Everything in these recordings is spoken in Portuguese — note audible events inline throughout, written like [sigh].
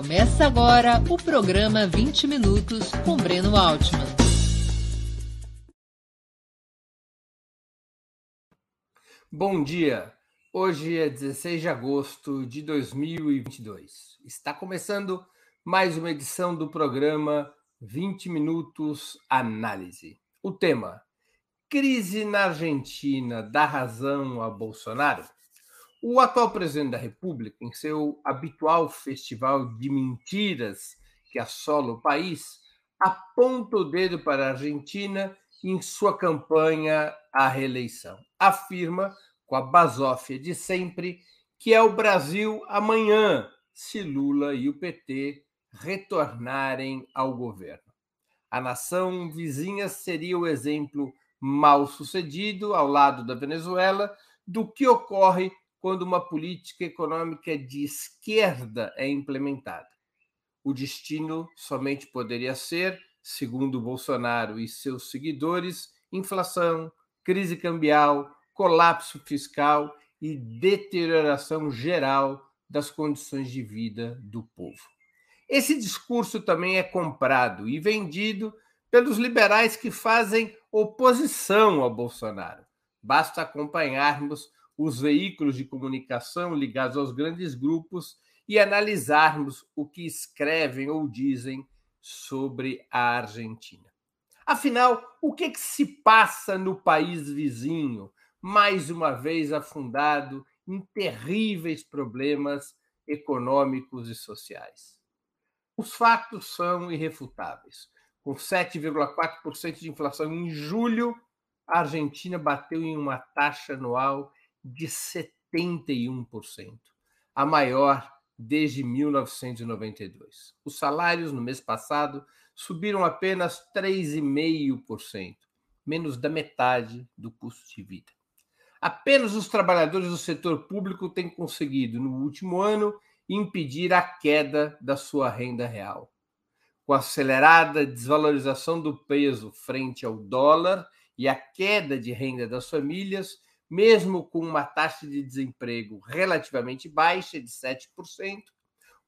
Começa agora o programa 20 Minutos com Breno Altman. Bom dia! Hoje é 16 de agosto de 2022. Está começando mais uma edição do programa 20 Minutos Análise. O tema: Crise na Argentina dá razão a Bolsonaro? O atual presidente da República, em seu habitual festival de mentiras que assola o país, aponta o dedo para a Argentina em sua campanha à reeleição. Afirma, com a basófia de sempre, que é o Brasil amanhã, se Lula e o PT retornarem ao governo. A nação vizinha seria o exemplo mal sucedido, ao lado da Venezuela, do que ocorre quando uma política econômica de esquerda é implementada. O destino somente poderia ser, segundo Bolsonaro e seus seguidores, inflação, crise cambial, colapso fiscal e deterioração geral das condições de vida do povo. Esse discurso também é comprado e vendido pelos liberais que fazem oposição ao Bolsonaro. Basta acompanharmos os veículos de comunicação ligados aos grandes grupos e analisarmos o que escrevem ou dizem sobre a Argentina. Afinal, o que, que se passa no país vizinho, mais uma vez afundado em terríveis problemas econômicos e sociais? Os fatos são irrefutáveis. Com 7,4% de inflação em julho, a Argentina bateu em uma taxa anual de 71%, a maior desde 1992. Os salários no mês passado subiram apenas 3,5%, menos da metade do custo de vida. Apenas os trabalhadores do setor público têm conseguido, no último ano, impedir a queda da sua renda real. Com a acelerada desvalorização do peso frente ao dólar e a queda de renda das famílias, mesmo com uma taxa de desemprego relativamente baixa, de 7%,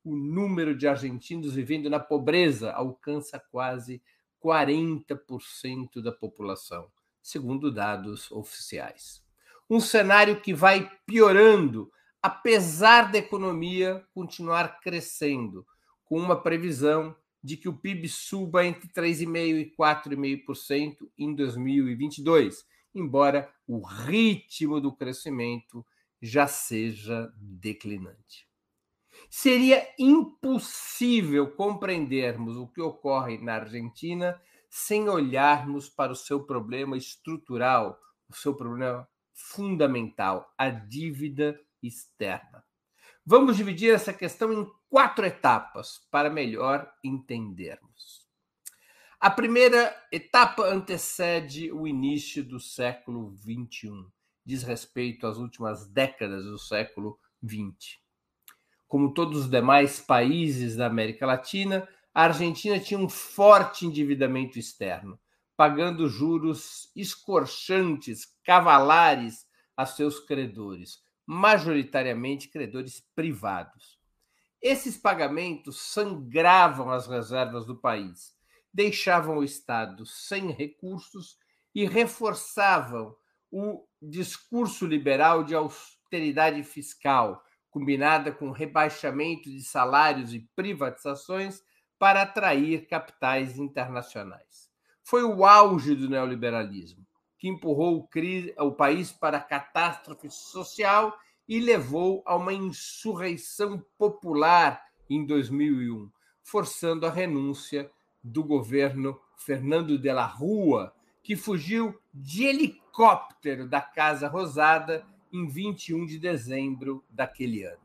o número de argentinos vivendo na pobreza alcança quase 40% da população, segundo dados oficiais. Um cenário que vai piorando, apesar da economia continuar crescendo, com uma previsão de que o PIB suba entre 3,5% e 4,5% em 2022 embora o ritmo do crescimento já seja declinante. Seria impossível compreendermos o que ocorre na Argentina sem olharmos para o seu problema estrutural, o seu problema fundamental, a dívida externa. Vamos dividir essa questão em quatro etapas para melhor entendermos. A primeira etapa antecede o início do século XXI, diz respeito às últimas décadas do século XX. Como todos os demais países da América Latina, a Argentina tinha um forte endividamento externo, pagando juros escorchantes, cavalares a seus credores, majoritariamente credores privados. Esses pagamentos sangravam as reservas do país deixavam o Estado sem recursos e reforçavam o discurso liberal de austeridade fiscal, combinada com rebaixamento de salários e privatizações para atrair capitais internacionais. Foi o auge do neoliberalismo, que empurrou o país para a catástrofe social e levou a uma insurreição popular em 2001, forçando a renúncia do governo Fernando de la Rua, que fugiu de helicóptero da Casa Rosada em 21 de dezembro daquele ano.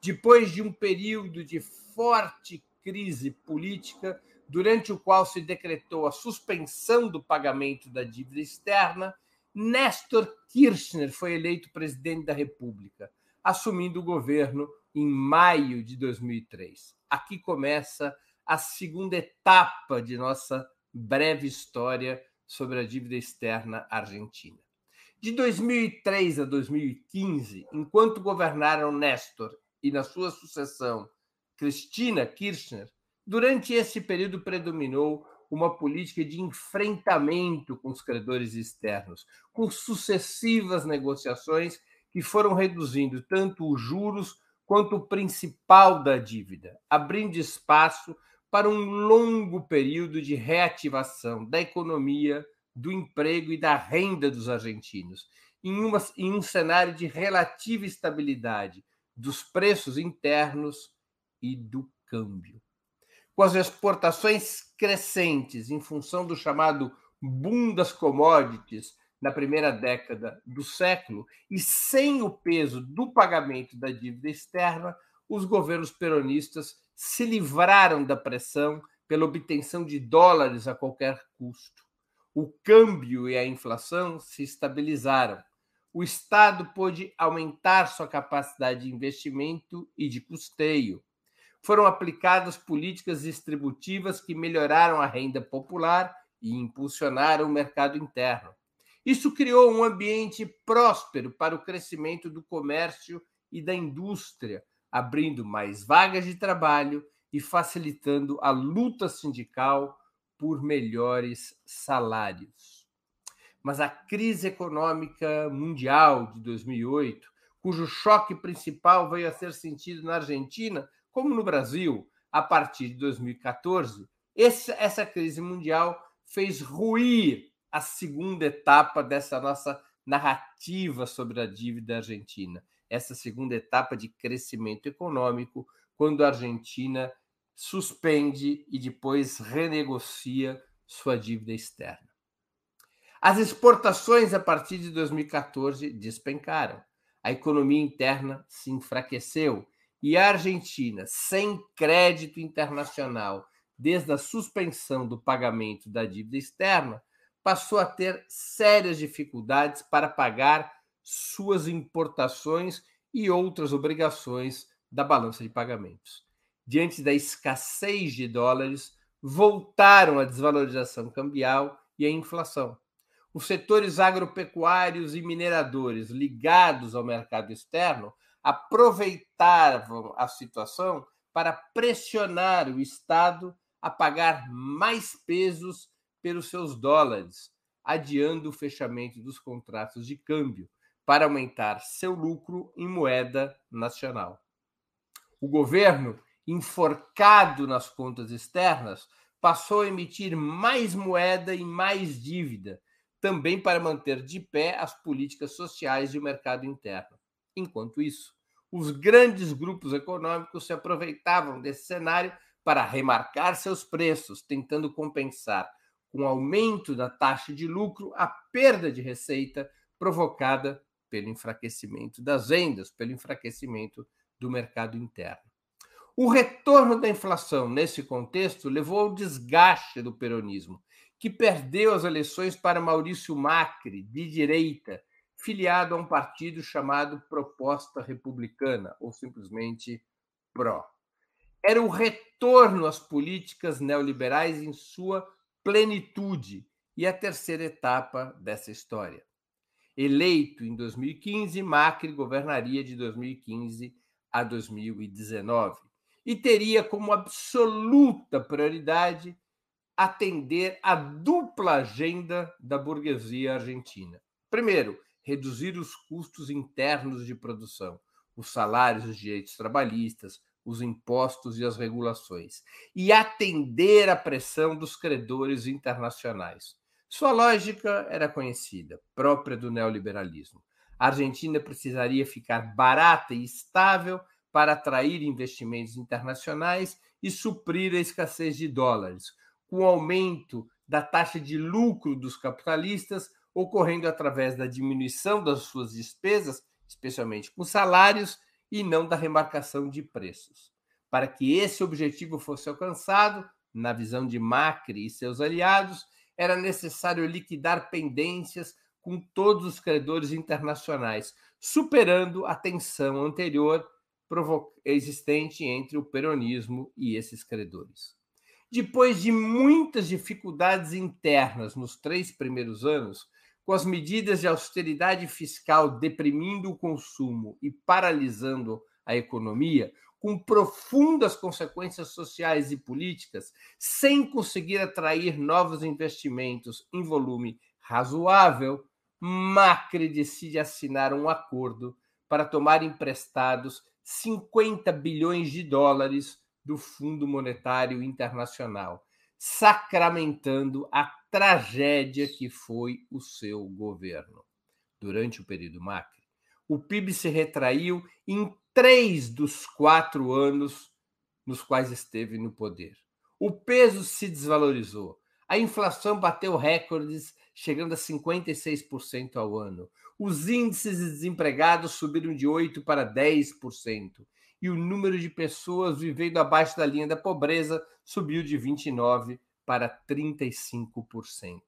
Depois de um período de forte crise política, durante o qual se decretou a suspensão do pagamento da dívida externa, Néstor Kirchner foi eleito presidente da República, assumindo o governo em maio de 2003. Aqui começa a segunda etapa de nossa breve história sobre a dívida externa argentina. De 2003 a 2015, enquanto governaram Néstor e na sua sucessão Cristina Kirchner, durante esse período predominou uma política de enfrentamento com os credores externos, com sucessivas negociações que foram reduzindo tanto os juros quanto o principal da dívida, abrindo espaço para um longo período de reativação da economia, do emprego e da renda dos argentinos, em, uma, em um cenário de relativa estabilidade dos preços internos e do câmbio. Com as exportações crescentes em função do chamado boom das commodities na primeira década do século e sem o peso do pagamento da dívida externa, os governos peronistas se livraram da pressão pela obtenção de dólares a qualquer custo. O câmbio e a inflação se estabilizaram. O Estado pôde aumentar sua capacidade de investimento e de custeio. Foram aplicadas políticas distributivas que melhoraram a renda popular e impulsionaram o mercado interno. Isso criou um ambiente próspero para o crescimento do comércio e da indústria, abrindo mais vagas de trabalho e facilitando a luta sindical por melhores salários. Mas a crise econômica mundial de 2008, cujo choque principal veio a ser sentido na Argentina, como no Brasil, a partir de 2014, essa crise mundial fez ruir a segunda etapa dessa nossa narrativa sobre a dívida argentina, essa segunda etapa de crescimento econômico, quando a Argentina suspende e depois renegocia sua dívida externa. As exportações a partir de 2014 despencaram. A economia interna se enfraqueceu e a Argentina, sem crédito internacional desde a suspensão do pagamento da dívida externa, passou a ter sérias dificuldades para pagar suas importações e outras obrigações da balança de pagamentos diante da escassez de dólares, voltaram a desvalorização cambial e a inflação. Os setores agropecuários e mineradores ligados ao mercado externo aproveitavam a situação para pressionar o Estado a pagar mais pesos pelos seus dólares, adiando o fechamento dos contratos de câmbio para aumentar seu lucro em moeda nacional. O governo enforcado nas contas externas, passou a emitir mais moeda e mais dívida, também para manter de pé as políticas sociais e o mercado interno. Enquanto isso, os grandes grupos econômicos se aproveitavam desse cenário para remarcar seus preços, tentando compensar com o aumento da taxa de lucro a perda de receita provocada pelo enfraquecimento das vendas, pelo enfraquecimento do mercado interno. O retorno da inflação nesse contexto levou ao desgaste do peronismo, que perdeu as eleições para Maurício Macri, de direita, filiado a um partido chamado Proposta Republicana, ou simplesmente PRO. Era o retorno às políticas neoliberais em sua plenitude e a terceira etapa dessa história. Eleito em 2015, Macri governaria de 2015 a 2019 e teria como absoluta prioridade atender a dupla agenda da burguesia argentina. Primeiro, reduzir os custos internos de produção, os salários, os direitos trabalhistas, os impostos e as regulações, e atender à pressão dos credores internacionais. Sua lógica era conhecida, própria do neoliberalismo. A Argentina precisaria ficar barata e estável para atrair investimentos internacionais e suprir a escassez de dólares, com o aumento da taxa de lucro dos capitalistas ocorrendo através da diminuição das suas despesas, especialmente com salários, e não da remarcação de preços. Para que esse objetivo fosse alcançado, na visão de Macri e seus aliados, era necessário liquidar pendências com todos os credores internacionais, superando a tensão anterior existente entre o peronismo e esses credores. Depois de muitas dificuldades internas nos três primeiros anos, com as medidas de austeridade fiscal deprimindo o consumo e paralisando a economia, com profundas consequências sociais e políticas, sem conseguir atrair novos investimentos em volume razoável, Macri decide assinar um acordo para tomar emprestados 50 bilhões de dólares do Fundo Monetário Internacional, sacramentando a tragédia que foi o seu governo. Durante o período Macri, o PIB se retraiu em três dos quatro anos nos quais esteve no poder. O peso se desvalorizou. A inflação bateu recordes, chegando a 56% ao ano. Os índices de desempregados subiram de 8% para 10%. E o número de pessoas vivendo abaixo da linha da pobreza subiu de 29% para 35%.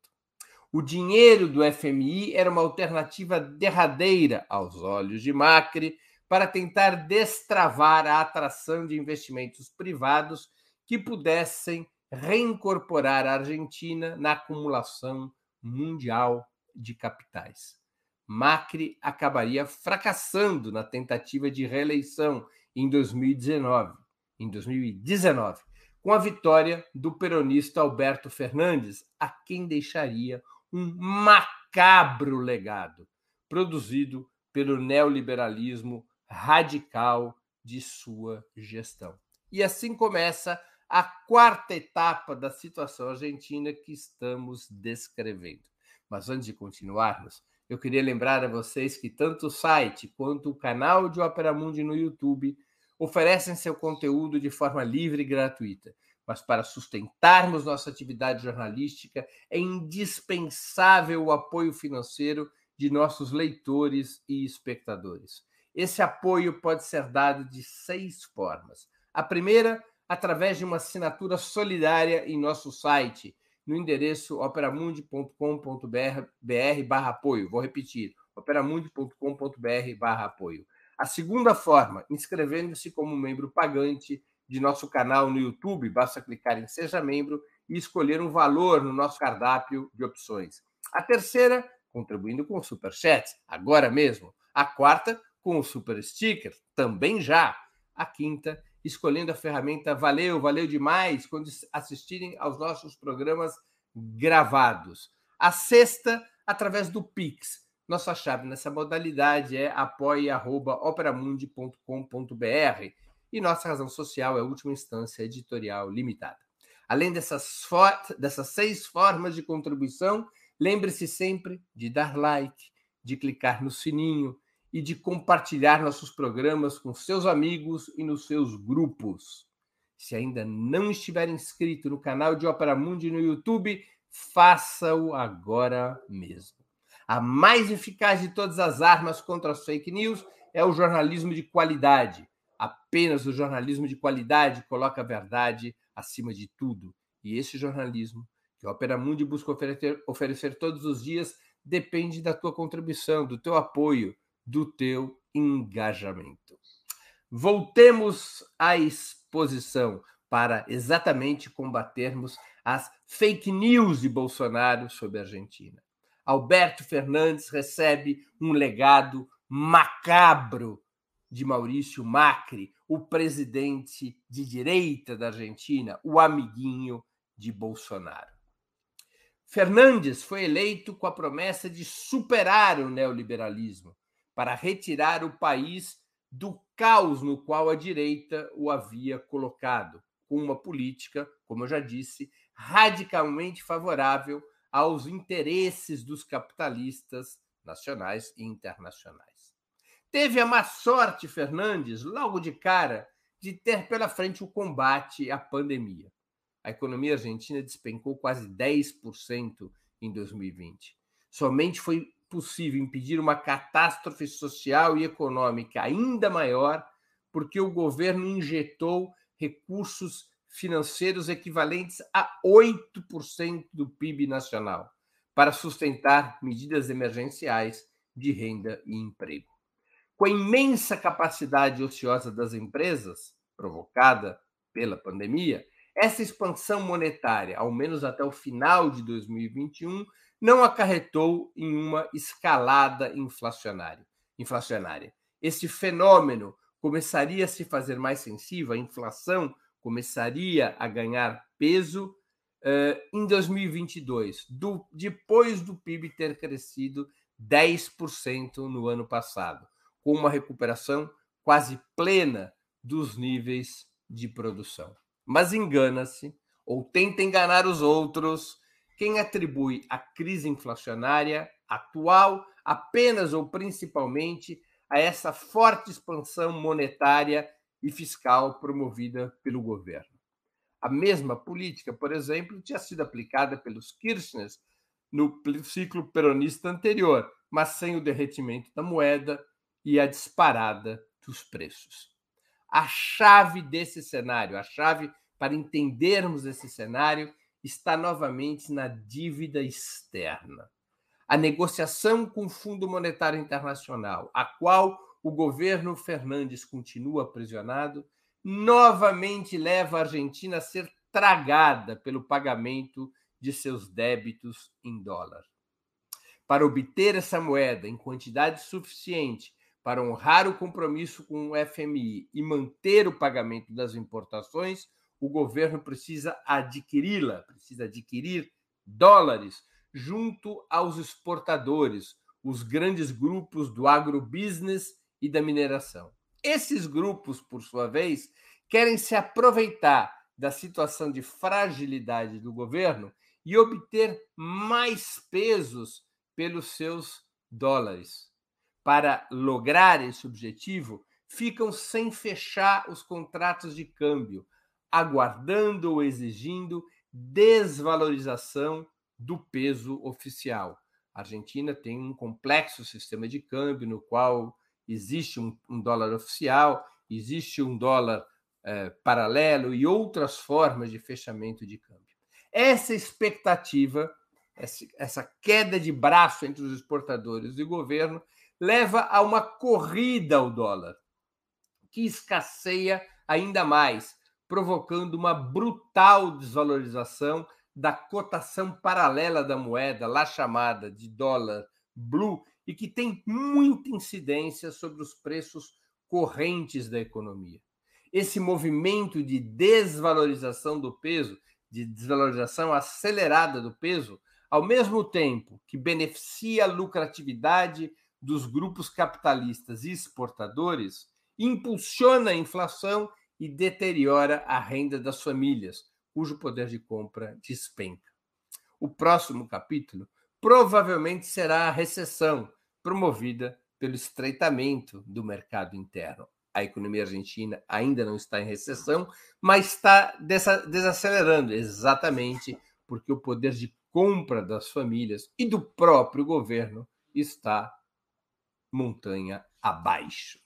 O dinheiro do FMI era uma alternativa derradeira aos olhos de Macri para tentar destravar a atração de investimentos privados que pudessem reincorporar a Argentina na acumulação mundial de capitais. Macri acabaria fracassando na tentativa de reeleição em 2019, em 2019, com a vitória do peronista Alberto Fernandes, a quem deixaria um macabro legado produzido pelo neoliberalismo radical de sua gestão. E assim começa a quarta etapa da situação argentina que estamos descrevendo. Mas antes de continuarmos, eu queria lembrar a vocês que tanto o site quanto o canal de Opera Mundi no YouTube oferecem seu conteúdo de forma livre e gratuita. Mas para sustentarmos nossa atividade jornalística, é indispensável o apoio financeiro de nossos leitores e espectadores. Esse apoio pode ser dado de seis formas. A primeira, através de uma assinatura solidária em nosso site, no endereço operamundi.com.br apoio. Vou repetir, operamundi.com.br apoio. A segunda forma, inscrevendo-se como membro pagante de nosso canal no YouTube, basta clicar em Seja Membro e escolher um valor no nosso cardápio de opções. A terceira, contribuindo com o Super Chat, agora mesmo. A quarta, com o Super Sticker, também já. A quinta, escolhendo a ferramenta Valeu, valeu demais quando assistirem aos nossos programas gravados. A sexta, através do Pix. Nossa chave nessa modalidade é apoia.operamundi.com.br e nossa razão social é a última instância editorial limitada. Além dessas, dessas seis formas de contribuição, lembre-se sempre de dar like, de clicar no sininho, e de compartilhar nossos programas com seus amigos e nos seus grupos. Se ainda não estiver inscrito no canal de Opera Mundi no YouTube, faça-o agora mesmo. A mais eficaz de todas as armas contra as fake news é o jornalismo de qualidade. Apenas o jornalismo de qualidade coloca a verdade acima de tudo. E esse jornalismo que a Opera Mundi busca oferecer, oferecer todos os dias depende da tua contribuição, do teu apoio, do teu engajamento. Voltemos à exposição para exatamente combatermos as fake news de Bolsonaro sobre a Argentina. Alberto Fernandes recebe um legado macabro de Maurício Macri, o presidente de direita da Argentina, o amiguinho de Bolsonaro. Fernandes foi eleito com a promessa de superar o neoliberalismo, para retirar o país do caos no qual a direita o havia colocado, com uma política, como eu já disse, radicalmente favorável aos interesses dos capitalistas nacionais e internacionais. Teve a má sorte, Fernandes, logo de cara, de ter pela frente o combate à pandemia. A economia argentina despencou quase 10% em 2020. Somente foi possível impedir uma catástrofe social e econômica ainda maior, porque o governo injetou recursos financeiros equivalentes a 8% do PIB nacional para sustentar medidas emergenciais de renda e emprego. Com a imensa capacidade ociosa das empresas, provocada pela pandemia, essa expansão monetária, ao menos até o final de 2021, não acarretou em uma escalada inflacionária. inflacionária. Esse fenômeno começaria a se fazer mais sensível, a inflação começaria a ganhar peso uh, em 2022, do, depois do PIB ter crescido 10% no ano passado, com uma recuperação quase plena dos níveis de produção. Mas engana-se, ou tenta enganar os outros, quem atribui a crise inflacionária atual apenas ou principalmente a essa forte expansão monetária e fiscal promovida pelo governo. A mesma política, por exemplo, tinha sido aplicada pelos Kirchner no ciclo peronista anterior, mas sem o derretimento da moeda e a disparada dos preços. A chave desse cenário, a chave para entendermos esse cenário, está novamente na dívida externa. A negociação com o Fundo Monetário Internacional, a qual o governo Fernandes continua aprisionado, novamente leva a Argentina a ser tragada pelo pagamento de seus débitos em dólar. Para obter essa moeda em quantidade suficiente para honrar o compromisso com o FMI e manter o pagamento das importações, o governo precisa adquiri-la, precisa adquirir dólares junto aos exportadores, os grandes grupos do agrobusiness e da mineração. Esses grupos, por sua vez, querem se aproveitar da situação de fragilidade do governo e obter mais pesos pelos seus dólares. Para lograr esse objetivo, ficam sem fechar os contratos de câmbio, aguardando ou exigindo desvalorização do peso oficial. A Argentina tem um complexo sistema de câmbio no qual existe um, um dólar oficial, existe um dólar é, paralelo e outras formas de fechamento de câmbio. Essa expectativa, essa queda de braço entre os exportadores e o governo, leva a uma corrida ao dólar, que escasseia ainda mais, provocando uma brutal desvalorização da cotação paralela da moeda, lá chamada de dólar blue, e que tem muita incidência sobre os preços correntes da economia. Esse movimento de desvalorização do peso, de desvalorização acelerada do peso, ao mesmo tempo que beneficia a lucratividade dos grupos capitalistas e exportadores, impulsiona a inflação e deteriora a renda das famílias, cujo poder de compra despenca. O próximo capítulo provavelmente será a recessão, promovida pelo estreitamento do mercado interno. A economia argentina ainda não está em recessão, mas está desacelerando, exatamente porque o poder de compra das famílias e do próprio governo está montanha abaixo.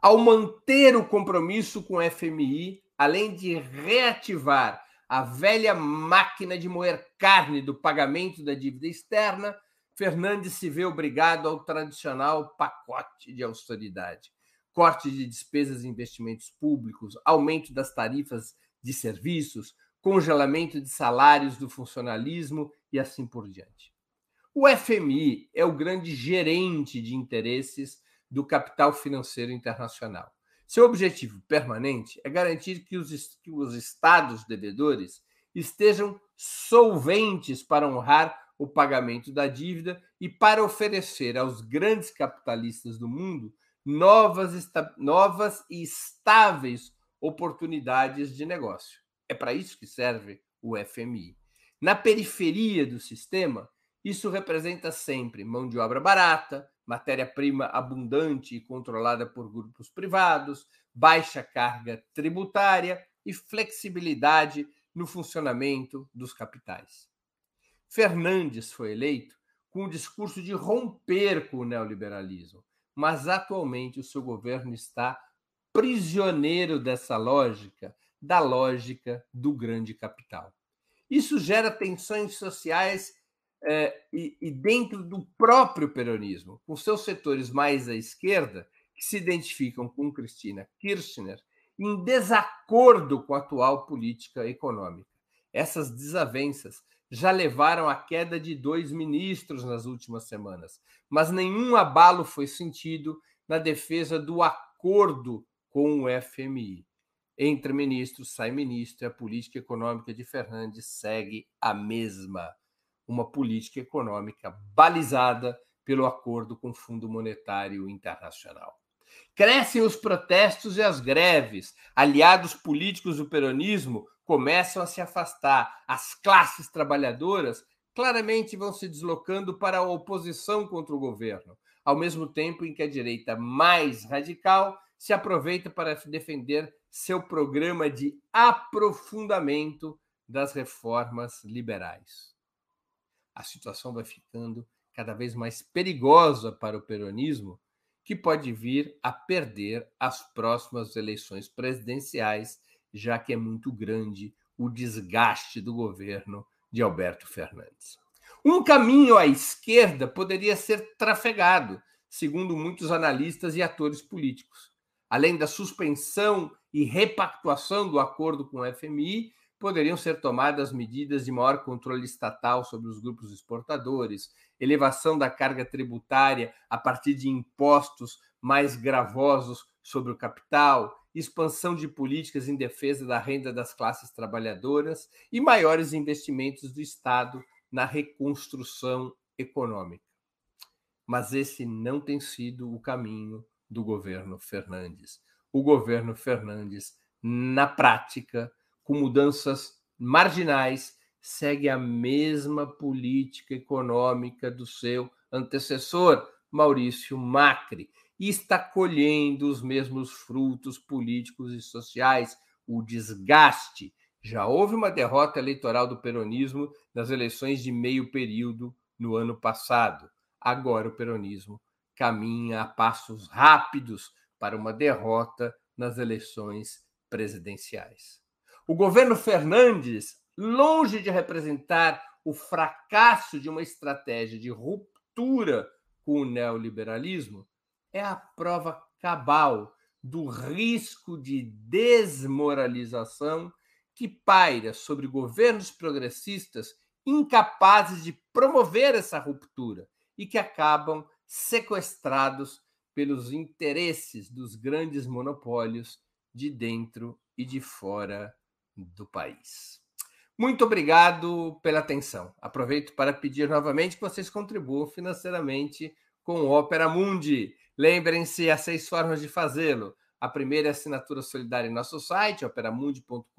Ao manter o compromisso com o FMI, além de reativar a velha máquina de moer carne do pagamento da dívida externa, Fernandes se vê obrigado ao tradicional pacote de austeridade. Corte de despesas e investimentos públicos, aumento das tarifas de serviços, congelamento de salários do funcionalismo e assim por diante. O FMI é o grande gerente de interesses do capital financeiro internacional. Seu objetivo permanente é garantir que os, que os estados devedores estejam solventes para honrar o pagamento da dívida e para oferecer aos grandes capitalistas do mundo novas, novas e estáveis oportunidades de negócio. É para isso que serve o FMI. Na periferia do sistema, isso representa sempre mão de obra barata, matéria-prima abundante e controlada por grupos privados, baixa carga tributária e flexibilidade no funcionamento dos capitais. Fernandes foi eleito com o discurso de romper com o neoliberalismo, mas atualmente o seu governo está prisioneiro dessa lógica, da lógica do grande capital. Isso gera tensões sociais é, e, e dentro do próprio peronismo, com seus setores mais à esquerda, que se identificam com Cristina Kirchner, em desacordo com a atual política econômica. Essas desavenças já levaram à queda de dois ministros nas últimas semanas, mas nenhum abalo foi sentido na defesa do acordo com o FMI. Entra ministro, sai ministro, a política econômica de Fernandes segue a mesma. Uma política econômica balizada pelo acordo com o Fundo Monetário Internacional. Crescem os protestos e as greves. Aliados políticos do peronismo começam a se afastar. As classes trabalhadoras claramente vão se deslocando para a oposição contra o governo, ao mesmo tempo em que a direita mais radical se aproveita para defender seu programa de aprofundamento das reformas liberais. A situação vai ficando cada vez mais perigosa para o peronismo, que pode vir a perder as próximas eleições presidenciais, já que é muito grande o desgaste do governo de Alberto Fernandes. Um caminho à esquerda poderia ser trafegado, segundo muitos analistas e atores políticos além da suspensão e repactuação do acordo com o FMI, poderiam ser tomadas medidas de maior controle estatal sobre os grupos exportadores, elevação da carga tributária a partir de impostos mais gravosos sobre o capital, expansão de políticas em defesa da renda das classes trabalhadoras e maiores investimentos do Estado na reconstrução econômica. Mas esse não tem sido o caminho do governo Fernandes. O governo Fernandes, na prática, com mudanças marginais, segue a mesma política econômica do seu antecessor, Maurício Macri, e está colhendo os mesmos frutos políticos e sociais, o desgaste. Já houve uma derrota eleitoral do peronismo nas eleições de meio período no ano passado. Agora o peronismo caminha a passos rápidos para uma derrota nas eleições presidenciais. O governo Fernandes, longe de representar o fracasso de uma estratégia de ruptura com o neoliberalismo, é a prova cabal do risco de desmoralização que paira sobre governos progressistas incapazes de promover essa ruptura e que acabam sequestrados pelos interesses dos grandes monopólios de dentro e de fora do país. Muito obrigado pela atenção. Aproveito para pedir novamente que vocês contribuam financeiramente com o Opera Mundi. Lembrem-se, há seis formas de fazê-lo. A primeira é assinatura solidária em nosso site, operamundi.com.br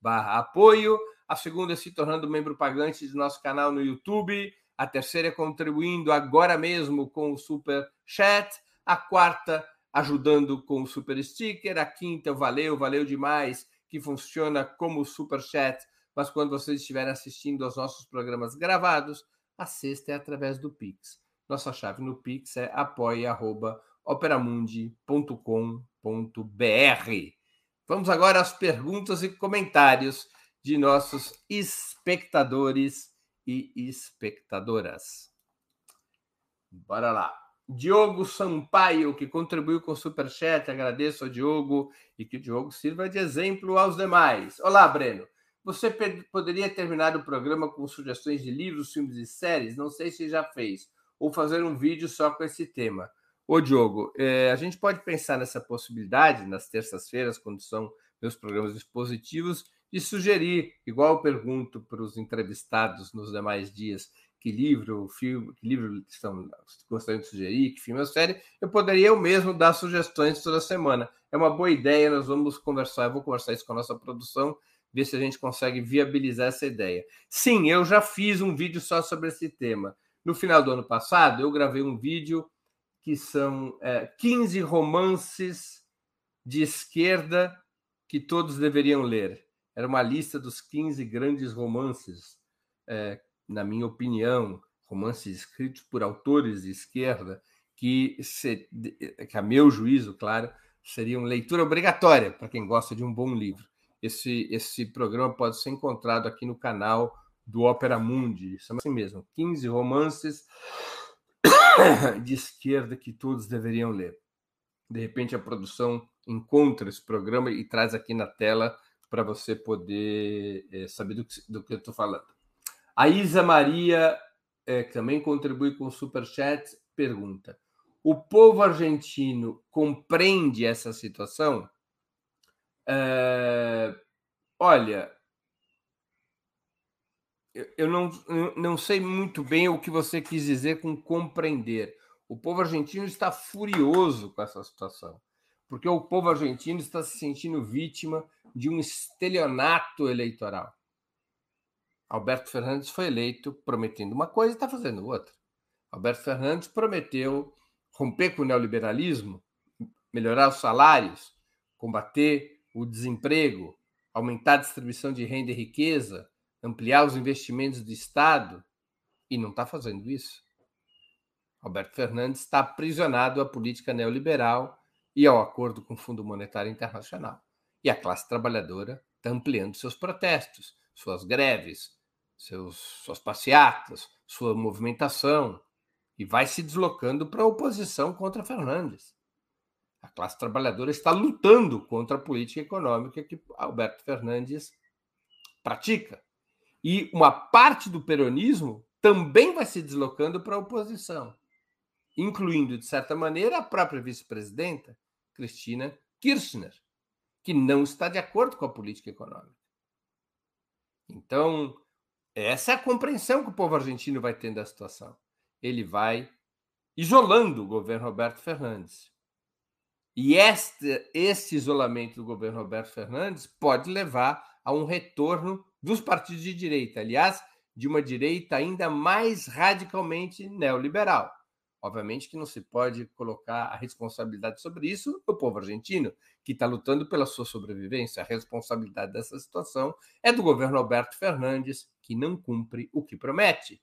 barra apoio. A segunda é se tornando membro pagante do nosso canal no YouTube a terceira é contribuindo agora mesmo com o Super Chat, a quarta ajudando com o Super Sticker, a quinta valeu, valeu demais, que funciona como Super Chat, mas quando vocês estiverem assistindo aos nossos programas gravados, a sexta é através do Pix. Nossa chave no Pix é apoia@operamundi.com.br. Vamos agora às perguntas e comentários de nossos espectadores e espectadoras. Bora lá. Diogo Sampaio, que contribuiu com o Superchat, agradeço ao Diogo e que o Diogo sirva de exemplo aos demais. Olá, Breno. Você poderia terminar o programa com sugestões de livros, filmes e séries? Não sei se já fez. Ou fazer um vídeo só com esse tema. Ô, Diogo, é, a gente pode pensar nessa possibilidade nas terças-feiras, quando são meus programas expositivos, de sugerir, igual eu pergunto para os entrevistados nos demais dias, que livro, filme, que livro estão gostariam de sugerir, que filme ou série, eu poderia eu mesmo dar sugestões toda semana. É uma boa ideia, nós vamos conversar, eu vou conversar isso com a nossa produção, ver se a gente consegue viabilizar essa ideia. Sim, eu já fiz um vídeo só sobre esse tema. No final do ano passado, eu gravei um vídeo que são é, 15 romances de esquerda que todos deveriam ler. Era uma lista dos 15 grandes romances, é, na minha opinião, romances escritos por autores de esquerda, que, se, que a meu juízo, claro, seriam leitura obrigatória para quem gosta de um bom livro. Esse, esse programa pode ser encontrado aqui no canal do Opera Mundi, chama assim mesmo, 15 romances [coughs] de esquerda que todos deveriam ler. De repente a produção encontra esse programa e traz aqui na tela para você poder é, saber do que, do que eu estou falando. A Isa Maria, é, que também contribui com o Super Chat, pergunta: o povo argentino compreende essa situação? É, olha, eu não, não sei muito bem o que você quis dizer com compreender. O povo argentino está furioso com essa situação, porque o povo argentino está se sentindo vítima de um estelionato eleitoral. Alberto Fernandes foi eleito prometendo uma coisa e está fazendo outra. Alberto Fernandes prometeu romper com o neoliberalismo, melhorar os salários, combater o desemprego, aumentar a distribuição de renda e riqueza, ampliar os investimentos do Estado, e não está fazendo isso. Alberto Fernandes está aprisionado à política neoliberal e ao acordo com o Fundo Monetário Internacional. E a classe trabalhadora está ampliando seus protestos, suas greves, seus, suas passeatas, sua movimentação, e vai se deslocando para a oposição contra Fernandes. A classe trabalhadora está lutando contra a política econômica que Alberto Fernandes pratica. E uma parte do peronismo também vai se deslocando para a oposição, incluindo, de certa maneira, a própria vice-presidenta, Cristina Kirchner, que não está de acordo com a política econômica. Então, essa é a compreensão que o povo argentino vai tendo da situação. Ele vai isolando o governo Roberto Fernandes. E este, este isolamento do governo Roberto Fernandes pode levar a um retorno dos partidos de direita, aliás, de uma direita ainda mais radicalmente neoliberal. Obviamente que não se pode colocar a responsabilidade sobre isso no povo argentino, que está lutando pela sua sobrevivência. A responsabilidade dessa situação é do governo Alberto Fernandes, que não cumpre o que promete.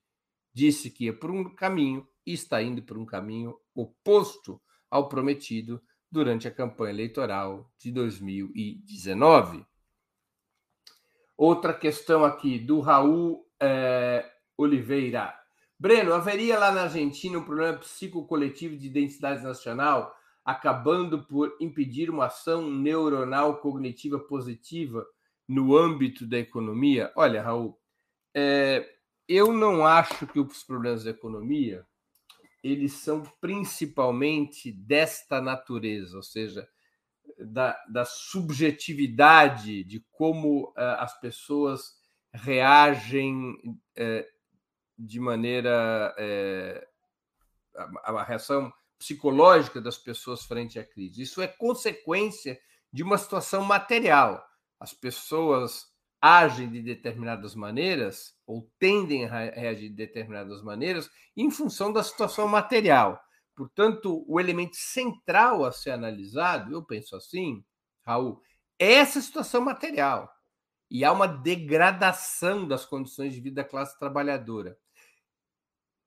Disse que ia por um caminho e está indo por um caminho oposto ao prometido durante a campanha eleitoral de 2019. Outra questão aqui do Raul é, Oliveira. Breno, haveria lá na Argentina um problema psicocoletivo de identidade nacional, acabando por impedir uma ação neuronal cognitiva positiva no âmbito da economia? Olha, Raul, é, eu não acho que os problemas da economia eles são principalmente desta natureza, ou seja, da, da subjetividade de como uh, as pessoas reagem uh, de maneira. Uh, a, a reação psicológica das pessoas frente à crise. Isso é consequência de uma situação material. As pessoas agem de determinadas maneiras ou tendem a reagir de determinadas maneiras em função da situação material. Portanto, o elemento central a ser analisado, eu penso assim, Raul, é essa situação material. E há uma degradação das condições de vida da classe trabalhadora.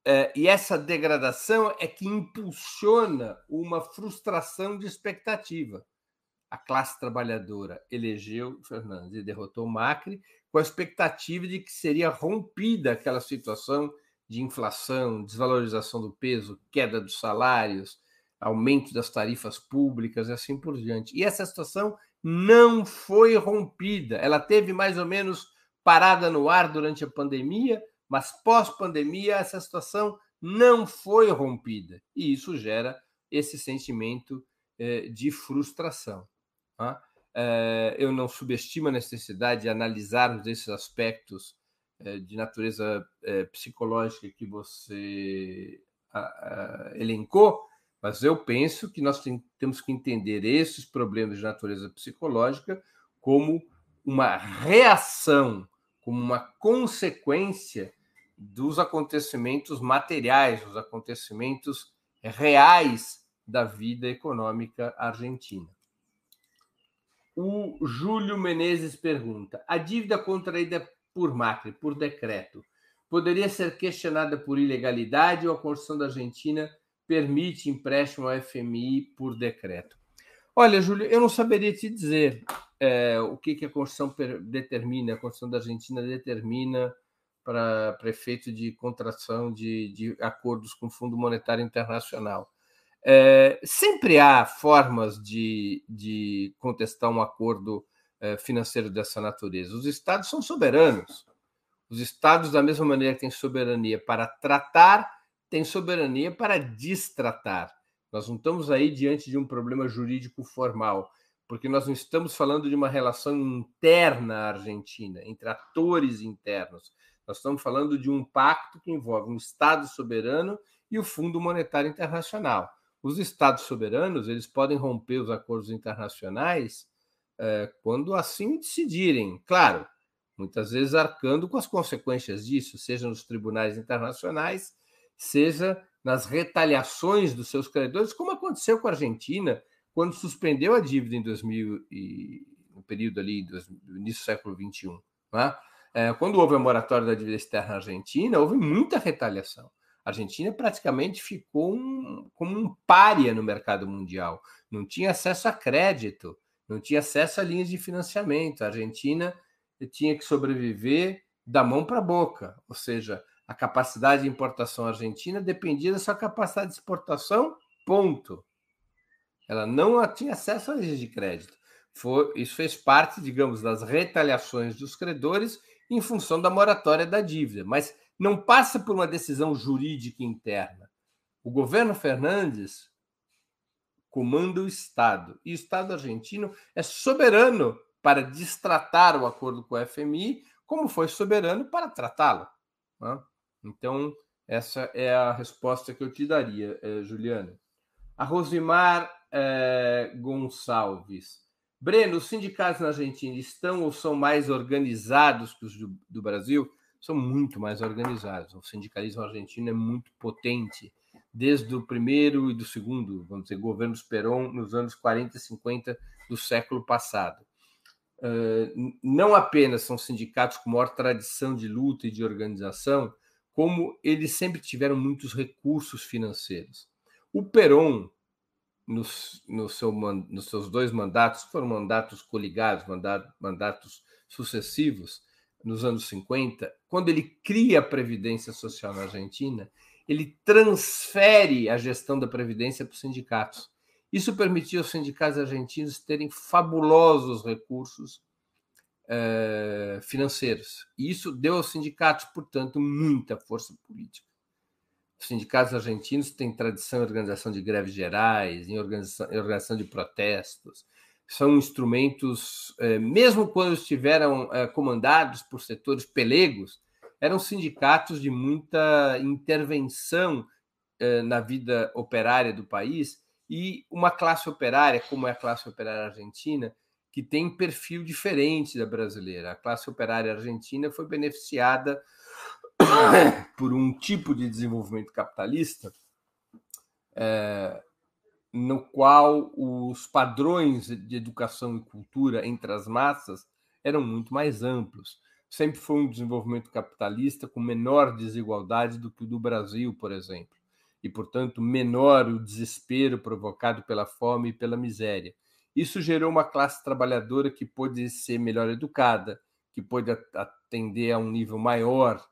É, e essa degradação é que impulsiona uma frustração de expectativa. A classe trabalhadora elegeu Fernandes e derrotou Macri com a expectativa de que seria rompida aquela situação de inflação, desvalorização do peso, queda dos salários, aumento das tarifas públicas e assim por diante. E essa situação não foi rompida. Ela teve mais ou menos parada no ar durante a pandemia, mas pós-pandemia essa situação não foi rompida. E isso gera esse sentimento eh, de frustração. Tá? Eh, eu não subestimo a necessidade de analisarmos esses aspectos eh, de natureza eh, psicológica que você elencou, mas eu penso que nós temos que entender esses problemas de natureza psicológica como uma reação, como uma consequência dos acontecimentos materiais, dos acontecimentos reais da vida econômica argentina. O Júlio Menezes pergunta: a dívida contraída por Macri, por decreto, poderia ser questionada por ilegalidade ou a Constituição da Argentina permite empréstimo ao FMI por decreto? Olha, Júlio, eu não saberia te dizer é, o que, que a Constituição determina, a Constituição da Argentina determina para prefeito de contração de, de acordos com o Fundo Monetário Internacional. É, sempre há formas de, de contestar um acordo eh, financeiro dessa natureza. Os estados são soberanos. Os estados, da mesma maneira que têm soberania para tratar, têm soberania para distratar. Nós não estamos aí diante de um problema jurídico formal, porque nós não estamos falando de uma relação interna à Argentina, entre atores internos. Nós estamos falando de um pacto que envolve um Estado soberano e o Fundo Monetário Internacional. Os Estados soberanos eles podem romper os acordos internacionais é, quando assim decidirem. Claro, muitas vezes arcando com as consequências disso, seja nos tribunais internacionais, seja nas retaliações dos seus credores, como aconteceu com a Argentina quando suspendeu a dívida em 2000 e no período ali do início do século 21. Né? É, quando houve a moratória da dívida externa argentina, houve muita retaliação. A Argentina praticamente ficou um, como um pária no mercado mundial. Não tinha acesso a crédito, não tinha acesso a linhas de financiamento. A Argentina tinha que sobreviver da mão para a boca, ou seja, a capacidade de importação argentina dependia da sua capacidade de exportação, ponto. Ela não tinha acesso a linhas de crédito. Foi, isso fez parte, digamos, das retaliações dos credores em função da moratória da dívida, mas não passa por uma decisão jurídica interna. O governo Fernandes comanda o Estado, e o Estado argentino é soberano para destratar o acordo com o FMI, como foi soberano para tratá-lo. Né? Então, essa é a resposta que eu te daria, eh, Juliana. A Rosimar eh, Gonçalves. Breno, os sindicatos na Argentina estão ou são mais organizados que os do, do Brasil? São muito mais organizados. O sindicalismo argentino é muito potente, desde o primeiro e do segundo, vamos dizer, governos Perón, nos anos 40 e 50 do século passado. Uh, não apenas são sindicatos com maior tradição de luta e de organização, como eles sempre tiveram muitos recursos financeiros. O Perón, nos, no seu, nos seus dois mandatos, foram mandatos coligados, mandatos, mandatos sucessivos, nos anos 50, quando ele cria a Previdência Social na Argentina, ele transfere a gestão da Previdência para os sindicatos. Isso permitiu aos sindicatos argentinos terem fabulosos recursos eh, financeiros. E isso deu aos sindicatos, portanto, muita força política. Os sindicatos argentinos têm tradição em organização de greves gerais, em organização, em organização de protestos. São instrumentos, eh, mesmo quando estiveram eh, comandados por setores pelegos, eram sindicatos de muita intervenção na vida operária do país e uma classe operária, como é a classe operária argentina, que tem perfil diferente da brasileira. A classe operária argentina foi beneficiada por um tipo de desenvolvimento capitalista é, no qual os padrões de educação e cultura entre as massas eram muito mais amplos. Sempre foi um desenvolvimento capitalista com menor desigualdade do que o do Brasil, por exemplo, e, portanto, menor o desespero provocado pela fome e pela miséria. Isso gerou uma classe trabalhadora que pôde ser melhor educada, que pôde atender a um nível maior,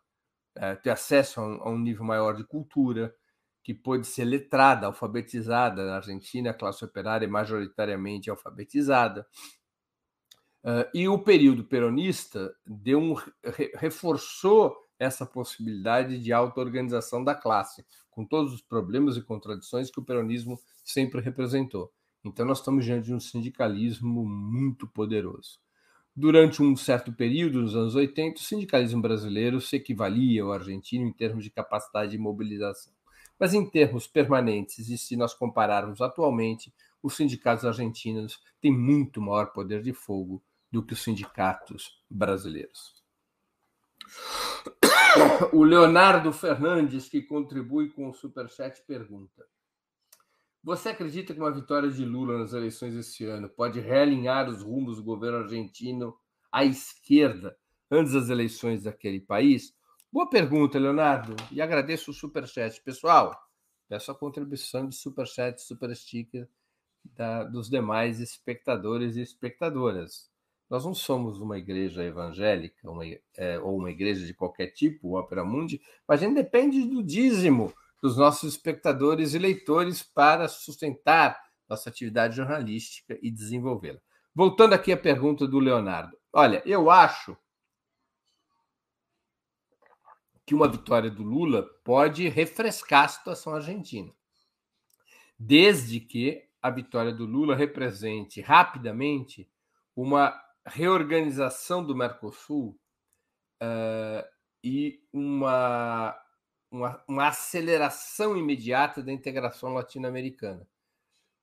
eh, ter acesso a um nível maior de cultura, que pôde ser letrada, alfabetizada. Na Argentina, a classe operária é majoritariamente alfabetizada. Eh, e o período peronista deu um, reforçou essa possibilidade de auto-organização da classe, com todos os problemas e contradições que o peronismo sempre representou. Então, nós estamos diante de um sindicalismo muito poderoso. Durante um certo período, nos anos 80, o sindicalismo brasileiro se equivalia ao argentino em termos de capacidade de mobilização. Mas, em termos permanentes, e se nós compararmos atualmente, os sindicatos argentinos têm muito maior poder de fogo do que os sindicatos brasileiros. [coughs] O Leonardo Fernandes, que contribui com o Superchat, pergunta: você acredita que uma vitória de Lula nas eleições esse ano pode realinhar os rumos do governo argentino à esquerda antes das eleições daquele país? Boa pergunta, Leonardo, e agradeço o superchat. Pessoal, peço a contribuição de superchat, super sticker da, dos demais espectadores e espectadoras. Nós não somos uma igreja evangélica uma, é, ou uma igreja de qualquer tipo, o Opera Mundi, mas a gente depende do dízimo dos nossos espectadores e leitores para sustentar nossa atividade jornalística e desenvolvê-la. Voltando aqui à pergunta do Leonardo. Olha, eu acho que uma vitória do Lula pode refrescar a situação argentina. desde que a vitória do Lula represente rapidamente uma reorganização do Mercosul uh, e uma, uma, uma aceleração imediata da integração latino-americana,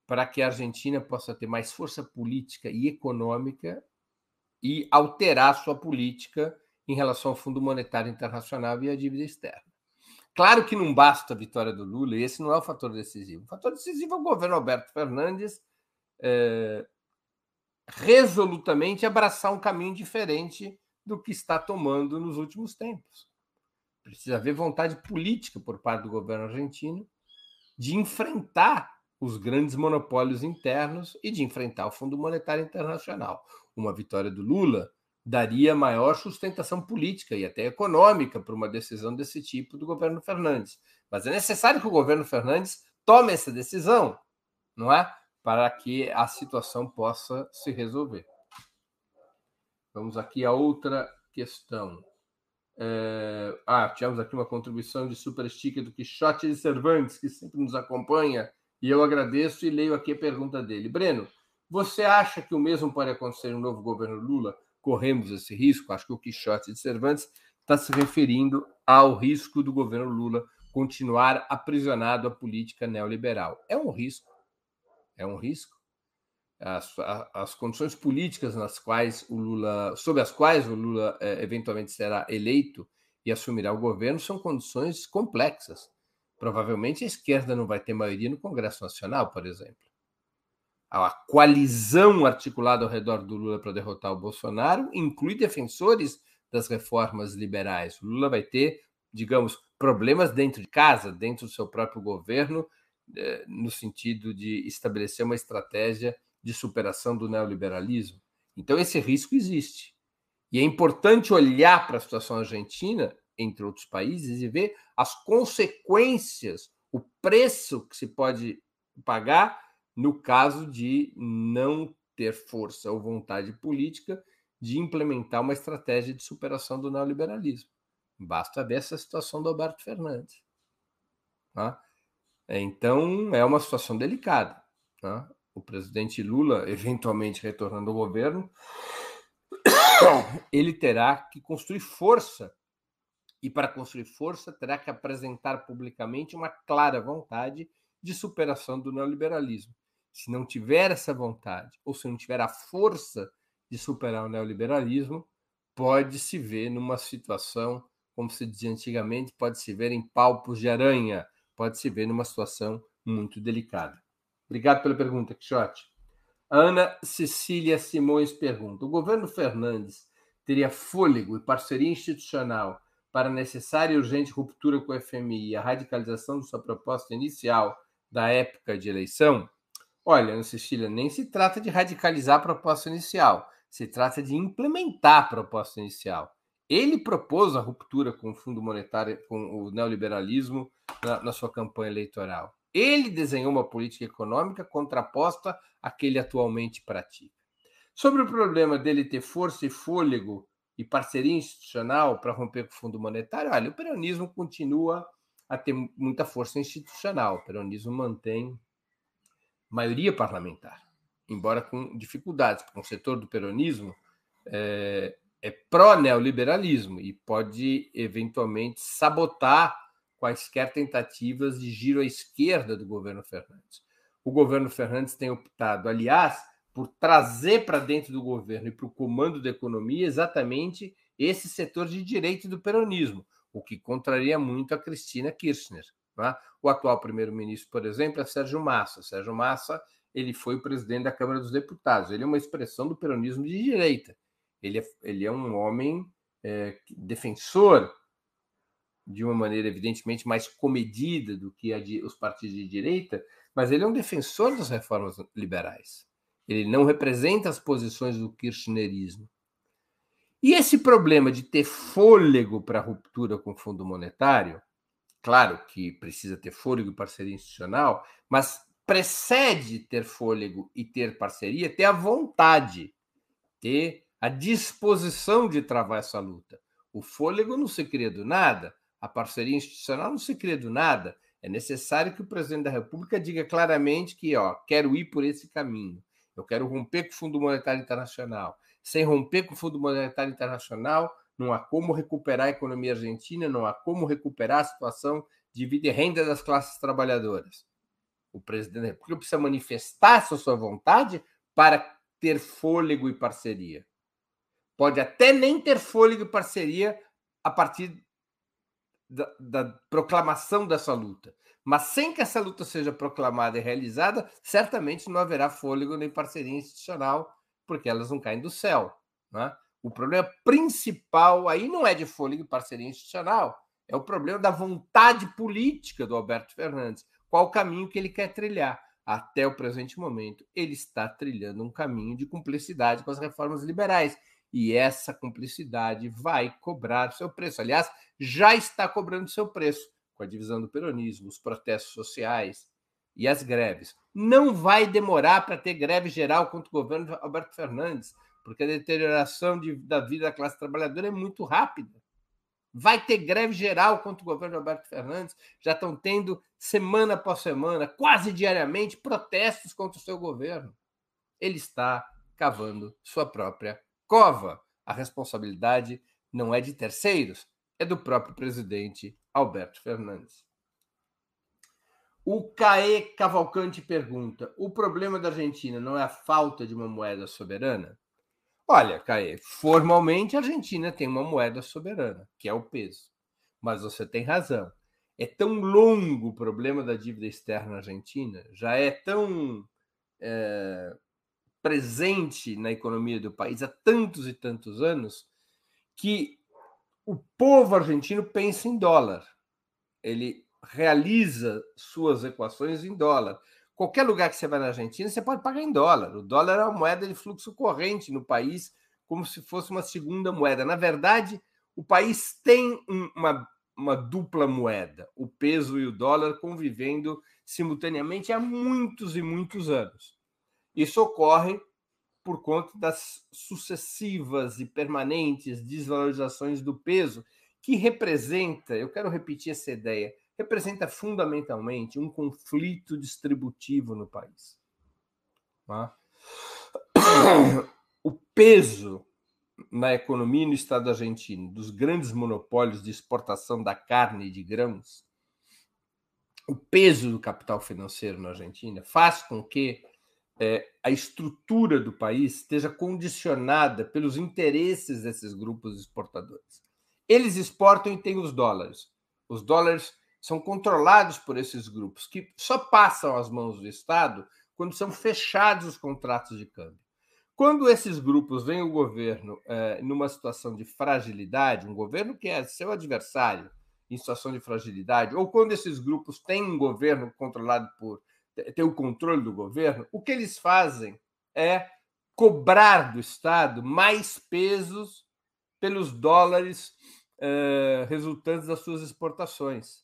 para que a Argentina possa ter mais força política e econômica e alterar sua política em relação ao Fundo Monetário Internacional e à dívida externa. Claro que não basta a vitória do Lula, e esse não é o fator decisivo. O fator decisivo é o governo Alberto Fernandes é, resolutamente abraçar um caminho diferente do que está tomando nos últimos tempos. Precisa haver vontade política por parte do governo argentino de enfrentar os grandes monopólios internos e de enfrentar o Fundo Monetário Internacional. Uma vitória do Lula daria maior sustentação política e até econômica para uma decisão desse tipo do governo Fernandes. Mas é necessário que o governo Fernandes tome essa decisão, não é? Para que a situação possa se resolver. Vamos aqui a outra questão. É... Ah, tivemos aqui uma contribuição de super sticker do Quixote de Cervantes, que sempre nos acompanha, e eu agradeço e leio aqui a pergunta dele. Breno, você acha que o mesmo pode acontecer no novo governo Lula? corremos esse risco? Acho que o Quixote de Cervantes está se referindo ao risco do governo Lula continuar aprisionado à política neoliberal. É um risco. É um risco. As, as condições políticas nas quais o Lula, sob as quais o Lula é, eventualmente será eleito e assumirá o governo são condições complexas. Provavelmente a esquerda não vai ter maioria no Congresso Nacional, por exemplo a coalizão articulada ao redor do Lula para derrotar o Bolsonaro inclui defensores das reformas liberais. O Lula vai ter, digamos, problemas dentro de casa, dentro do seu próprio governo, eh, no sentido de estabelecer uma estratégia de superação do neoliberalismo. Então, esse risco existe. E é importante olhar para a situação argentina, entre outros países, e ver as consequências, o preço que se pode pagar no caso de não ter força ou vontade política de implementar uma estratégia de superação do neoliberalismo. Basta ver essa situação do Alberto Fernandes. Tá? Então, é uma situação delicada. Tá? O presidente Lula, eventualmente retornando ao governo, [coughs] ele terá que construir força. E para construir força, terá que apresentar publicamente uma clara vontade de superação do neoliberalismo se não tiver essa vontade, ou se não tiver a força de superar o neoliberalismo, pode se ver numa situação, como se dizia antigamente, pode se ver em palpos de aranha, pode se ver numa situação muito delicada. Obrigado pela pergunta, Quixote. Ana Cecília Simões pergunta: o governo Fernandes teria fôlego e parceria institucional para a necessária e urgente ruptura com o FMI e a radicalização de sua proposta inicial da época de eleição? Olha, Ana Cecília, nem se trata de radicalizar a proposta inicial, se trata de implementar a proposta inicial. Ele propôs a ruptura com o Fundo Monetário, com o neoliberalismo na, na sua campanha eleitoral. Ele desenhou uma política econômica contraposta à que ele atualmente pratica. Sobre o problema dele ter força e fôlego e parceria institucional para romper com o Fundo Monetário, olha, o peronismo continua a ter muita força institucional. O peronismo mantém maioria parlamentar, embora com dificuldades, porque um setor do peronismo é, é pró-neoliberalismo e pode eventualmente sabotar quaisquer tentativas de giro à esquerda do governo Fernandes. O governo Fernandes tem optado, aliás, por trazer para dentro do governo e para o comando da economia exatamente esse setor de direita do peronismo, o que contraria muito a Cristina Kirchner. Né? O atual primeiro-ministro, por exemplo, é Sérgio Massa. Sérgio Massa ele foi o presidente da Câmara dos Deputados. Ele é uma expressão do peronismo de direita. Ele é, ele é um homem é, defensor de uma maneira evidentemente mais comedida do que de, os partidos de direita, mas ele é um defensor das reformas liberais. Ele não representa as posições do kirchnerismo. E esse problema de ter fôlego para a ruptura com o Fundo Monetário Claro que precisa ter fôlego e parceria institucional, mas precede ter fôlego e ter parceria, ter a vontade, ter a disposição de travar essa luta. O fôlego não se cria do nada, a parceria institucional não se cria do nada. É necessário que o presidente da República diga claramente que, ó, quero ir por esse caminho. Eu quero romper com o Fundo Monetário Internacional. Sem romper com o Fundo Monetário Internacional, não há como recuperar a economia argentina, não há como recuperar a situação de vida e renda das classes trabalhadoras. O presidente da República precisa manifestar a sua vontade para ter fôlego e parceria. Pode até nem ter fôlego e parceria a partir da, da, proclamação dessa luta. Mas sem que essa luta seja proclamada e realizada, certamente não haverá fôlego nem parceria institucional, porque elas não caem do céu. Né? O problema principal aí não é de fôlego e parceria institucional, é o problema da vontade política do Alberto Fernandes. Qual o caminho que ele quer trilhar? Até o presente momento, ele está trilhando um caminho de cumplicidade com as reformas liberais e essa cumplicidade vai cobrar seu preço. Aliás, já está cobrando seu preço com a divisão do peronismo, os protestos sociais e as greves. Não vai demorar para ter greve geral contra o governo de Alberto Fernandes, porque a deterioração de, da vida da classe trabalhadora é muito rápida. Vai ter greve geral contra o governo de Alberto Fernandes. Já estão tendo, semana após semana, quase diariamente, protestos contra o seu governo. Ele está cavando sua própria cova. A responsabilidade não é de terceiros, é do próprio presidente Alberto Fernandes. O Caê Cavalcante pergunta: o problema da Argentina não é a falta de uma moeda soberana? Olha, Caê, formalmente a Argentina tem uma moeda soberana, que é o peso. Mas você tem razão. É tão longo o problema da dívida externa na Argentina, já é tão é, presente na economia do país há tantos e tantos anos que o povo argentino pensa em dólar. Ele realiza suas equações em dólar. Qualquer lugar que você vai na Argentina, você pode pagar em dólar. O dólar é uma moeda de fluxo corrente no país, como se fosse uma segunda moeda. Na verdade, o país tem uma, uma dupla moeda, o peso e o dólar convivendo simultaneamente há muitos e muitos anos. Isso ocorre por conta das sucessivas e permanentes desvalorizações do peso, que representa, eu quero repetir essa ideia, representa fundamentalmente um conflito distributivo no país. Tá? O peso na economia e no Estado argentino dos grandes monopólios de exportação da carne e de grãos, o peso do capital financeiro na Argentina faz com que é, a estrutura do país esteja condicionada pelos interesses desses grupos exportadores. Eles exportam e têm os dólares. Os dólares são controlados por esses grupos, que só passam às mãos do Estado quando são fechados os contratos de câmbio. Quando esses grupos veem o governo é, numa situação de fragilidade, um governo que é seu adversário em situação de fragilidade, ou quando esses grupos têm um governo controlado por ter o controle do governo, o que eles fazem é cobrar do Estado mais pesos pelos dólares eh, resultantes das suas exportações.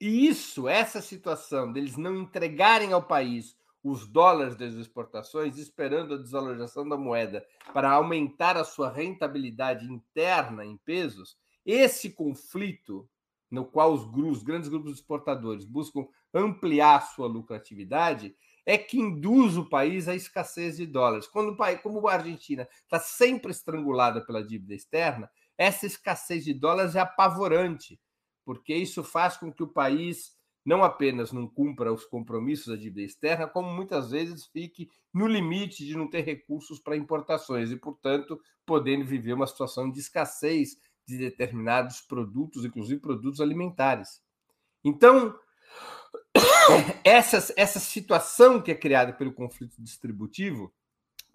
E isso, essa situação deles não entregarem ao país os dólares das exportações, esperando a desvalorização da moeda para aumentar a sua rentabilidade interna em pesos, esse conflito no qual os, os grandes grupos exportadores buscam ampliar sua lucratividade, é que induz o país à escassez de dólares. Quando o país, como a Argentina está sempre estrangulada pela dívida externa, essa escassez de dólares é apavorante, porque isso faz com que o país não apenas não cumpra os compromissos da dívida externa, como muitas vezes fique no limite de não ter recursos para importações e, portanto, podendo viver uma situação de escassez de determinados produtos, inclusive produtos alimentares. Então, [coughs] essa, essa situação que é criada pelo conflito distributivo,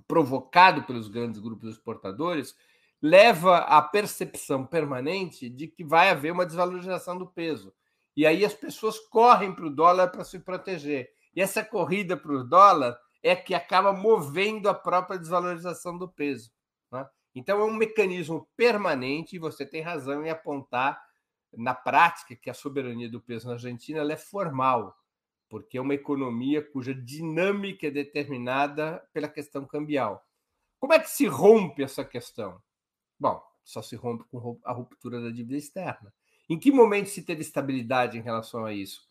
provocado pelos grandes grupos exportadores, leva à percepção permanente de que vai haver uma desvalorização do peso. E aí as pessoas correm para o dólar para se proteger. E essa corrida para o dólar é que acaba movendo a própria desvalorização do peso. Né? Então é um mecanismo permanente, e você tem razão em apontar na prática que a soberania do peso na Argentina é formal, porque é uma economia cuja dinâmica é determinada pela questão cambial. Como é que se rompe essa questão? Bom, só se rompe com a ruptura da dívida externa. Em que momento se teve estabilidade em relação a isso?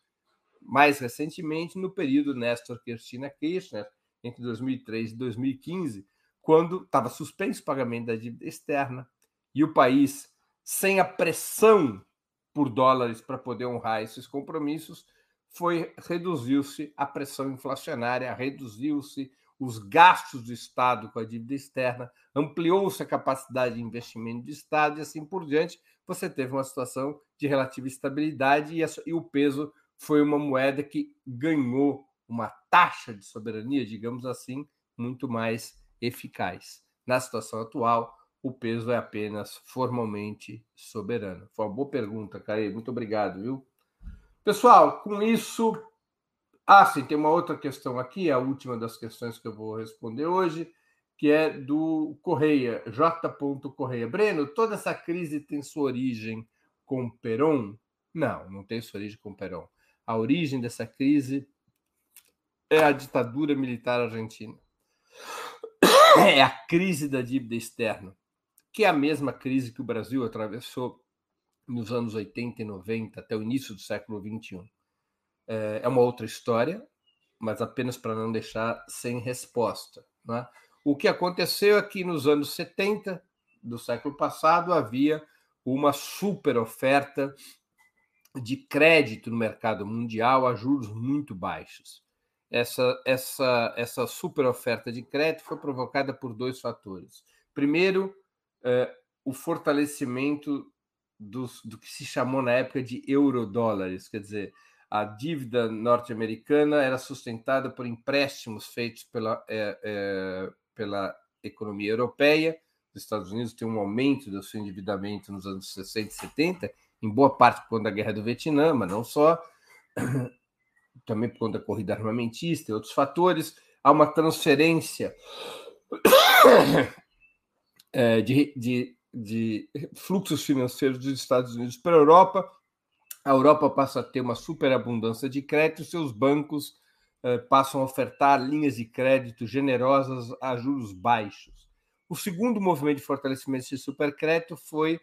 Mais recentemente, no período Néstor Cristina Kirchner, entre 2003 e 2015, quando estava suspenso o pagamento da dívida externa e o país, sem a pressão por dólares para poder honrar esses compromissos, foi reduziu-se a pressão inflacionária, reduziu-se os gastos do Estado com a dívida externa, ampliou-se a capacidade de investimento do Estado e assim por diante. Você teve uma situação de relativa estabilidade e, e o peso foi uma moeda que ganhou uma taxa de soberania, digamos assim, muito mais eficaz. Na situação atual, o peso é apenas formalmente soberano. Foi uma boa pergunta, Caio. Muito obrigado, viu? Pessoal, com isso. Ah, sim, tem uma outra questão aqui, a última das questões que eu vou responder hoje, que é do Correia, J. Correia. Breno, toda essa crise tem sua origem com Peron? Não, não tem sua origem com Peron. A origem dessa crise é a ditadura militar argentina. É a crise da dívida externa, que é a mesma crise que o Brasil atravessou nos anos 80 e 90 até o início do século 21. É, é uma outra história, mas apenas para não deixar sem resposta. É? O que aconteceu é que nos anos 70 do século passado havia uma super oferta de crédito no mercado mundial a juros muito baixos. Essa, essa, essa super oferta de crédito foi provocada por dois fatores. Primeiro, eh, o fortalecimento dos, do que se chamou na época de eurodólares, quer dizer, a dívida norte-americana era sustentada por empréstimos feitos pela, é, é, pela economia europeia. Os Estados Unidos têm um aumento do seu endividamento nos anos 60 e 70, em boa parte conta da guerra do Vietnã, mas não só, também por conta da corrida armamentista e outros fatores. Há uma transferência é, [coughs] de, de de fluxos financeiros dos Estados Unidos para a Europa. A Europa passa a ter uma superabundância de crédito, seus bancos eh, passam a ofertar linhas de crédito generosas a juros baixos. O segundo movimento de fortalecimento desse supercrédito foi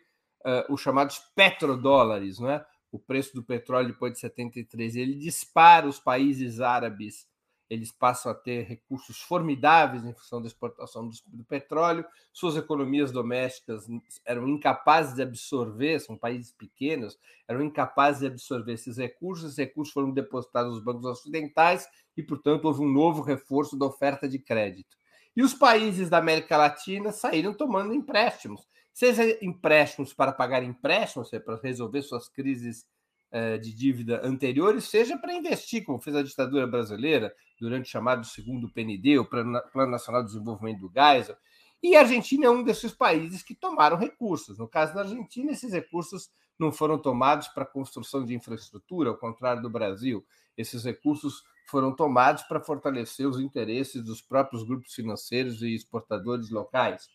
eh, os chamados petrodólares, não é? O preço do petróleo depois de 73. Ele dispara os países árabes eles passam a ter recursos formidáveis em função da exportação do, do, petróleo, suas economias domésticas eram incapazes de absorver, são países pequenos, eram incapazes de absorver esses recursos, esses recursos foram depositados nos bancos ocidentais e, portanto, houve um novo reforço da oferta de crédito. E os países da América Latina saíram tomando empréstimos, seja empréstimos para pagar empréstimos, seja para resolver suas crises eh, de dívida anteriores, seja para investir, como fez a ditadura brasileira durante o chamado segundo PND, o Plano Nacional de Desenvolvimento do Geisel. E a Argentina é um desses países que tomaram recursos. No caso da Argentina, esses recursos não foram tomados para construção de infraestrutura, ao contrário do Brasil. Esses recursos foram tomados para fortalecer os interesses dos próprios grupos financeiros e exportadores locais.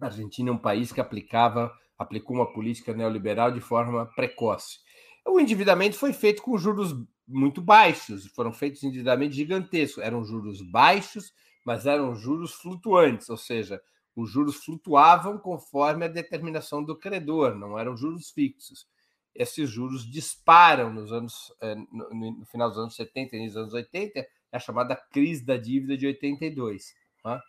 A Argentina é um país que aplicava aplicou uma política neoliberal de forma precoce. O endividamento foi feito com juros muito baixos, foram feitos endividamentos gigantescos. Eram juros baixos, mas eram juros flutuantes, ou seja, os juros flutuavam conforme a determinação do credor, não eram juros fixos. Esses juros disparam nos anos, eh, no final dos anos 70 e nos anos 80, é a chamada crise da dívida de 82. Tá?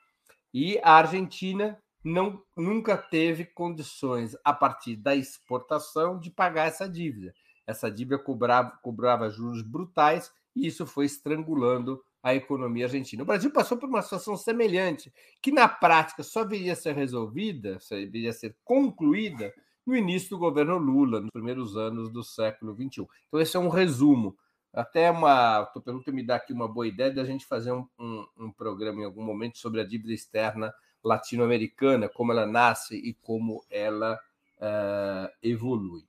E a Argentina não, nunca teve condições, a partir da exportação, de pagar essa dívida. Essa dívida cobrava, cobrava juros brutais e isso foi estrangulando a economia argentina. O Brasil passou por uma situação semelhante, que na prática só viria a ser resolvida, só viria a ser concluída no início do governo Lula, nos primeiros anos do século XXI. Então, esse é um resumo. Até uma. Estou perguntando me dá aqui uma boa ideia da gente fazer um, um, um programa em algum momento sobre a dívida externa latino-americana, como ela nasce e como ela uh, evolui.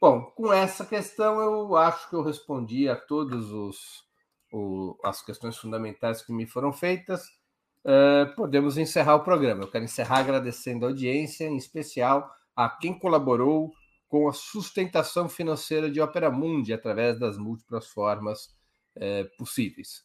Bom, com essa questão eu acho que eu respondi a todas as questões fundamentais que me foram feitas. Uh, podemos encerrar o programa. Eu quero encerrar agradecendo a audiência, em especial a quem colaborou com a sustentação financeira de Opera Mundi através das múltiplas formas uh, possíveis.